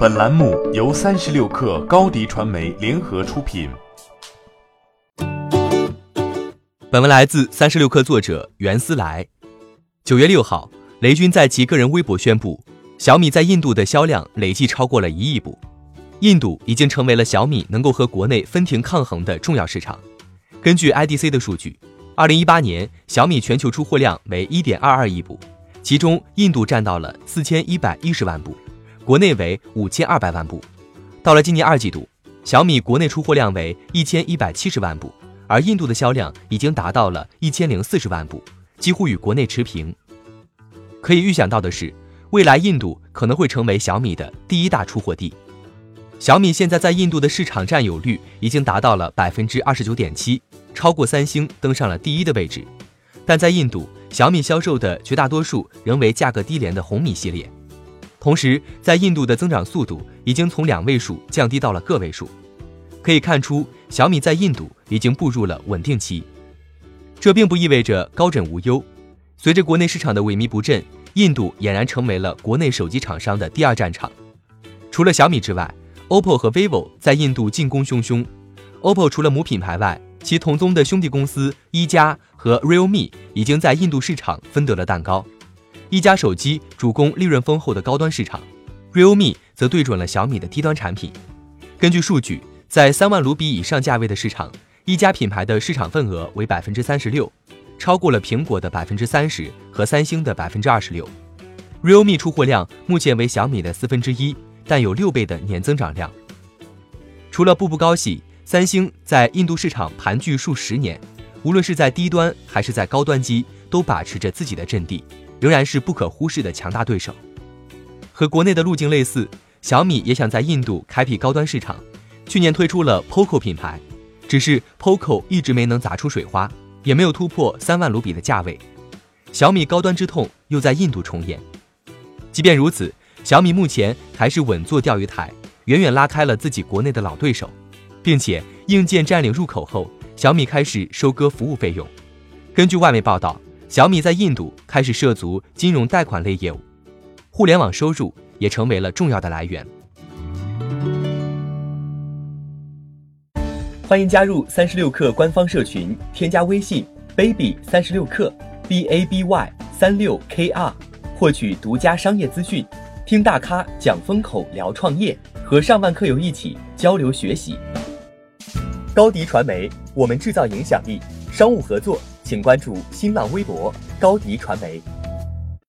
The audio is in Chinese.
本栏目由三十六氪高低传媒联合出品。本文来自三十六氪作者袁思来。九月六号，雷军在其个人微博宣布，小米在印度的销量累计超过了一亿部，印度已经成为了小米能够和国内分庭抗衡的重要市场。根据 IDC 的数据，二零一八年小米全球出货量为一点二二亿部。其中，印度占到了四千一百一十万部，国内为五千二百万部。到了今年二季度，小米国内出货量为一千一百七十万部，而印度的销量已经达到了一千零四十万部，几乎与国内持平。可以预想到的是，未来印度可能会成为小米的第一大出货地。小米现在在印度的市场占有率已经达到了百分之二十九点七，超过三星，登上了第一的位置。但在印度，小米销售的绝大多数仍为价格低廉的红米系列，同时在印度的增长速度已经从两位数降低到了个位数，可以看出小米在印度已经步入了稳定期。这并不意味着高枕无忧，随着国内市场的萎靡不振，印度俨然成为了国内手机厂商的第二战场。除了小米之外，OPPO 和 vivo 在印度进攻汹汹。OPPO 除了母品牌外，其同宗的兄弟公司一加和 Realme 已经在印度市场分得了蛋糕。一加手机主攻利润丰厚的高端市场，Realme 则对准了小米的低端产品。根据数据，在三万卢比以上价位的市场，一加品牌的市场份额为百分之三十六，超过了苹果的百分之三十和三星的百分之二十六。Realme 出货量目前为小米的四分之一，但有六倍的年增长量。除了步步高系。三星在印度市场盘踞数十年，无论是在低端还是在高端机，都把持着自己的阵地，仍然是不可忽视的强大对手。和国内的路径类似，小米也想在印度开辟高端市场，去年推出了 POCO 品牌，只是 POCO 一直没能砸出水花，也没有突破三万卢比的价位。小米高端之痛又在印度重演。即便如此，小米目前还是稳坐钓鱼台，远远拉开了自己国内的老对手。并且硬件占领入口后，小米开始收割服务费用。根据外媒报道，小米在印度开始涉足金融贷款类业务，互联网收入也成为了重要的来源。欢迎加入三十六氪官方社群，添加微信 baby 三十六氪 b a b y 三六 k r，获取独家商业资讯，听大咖讲风口，聊创业，和上万课友一起交流学习。高迪传媒，我们制造影响力。商务合作，请关注新浪微博高迪传媒。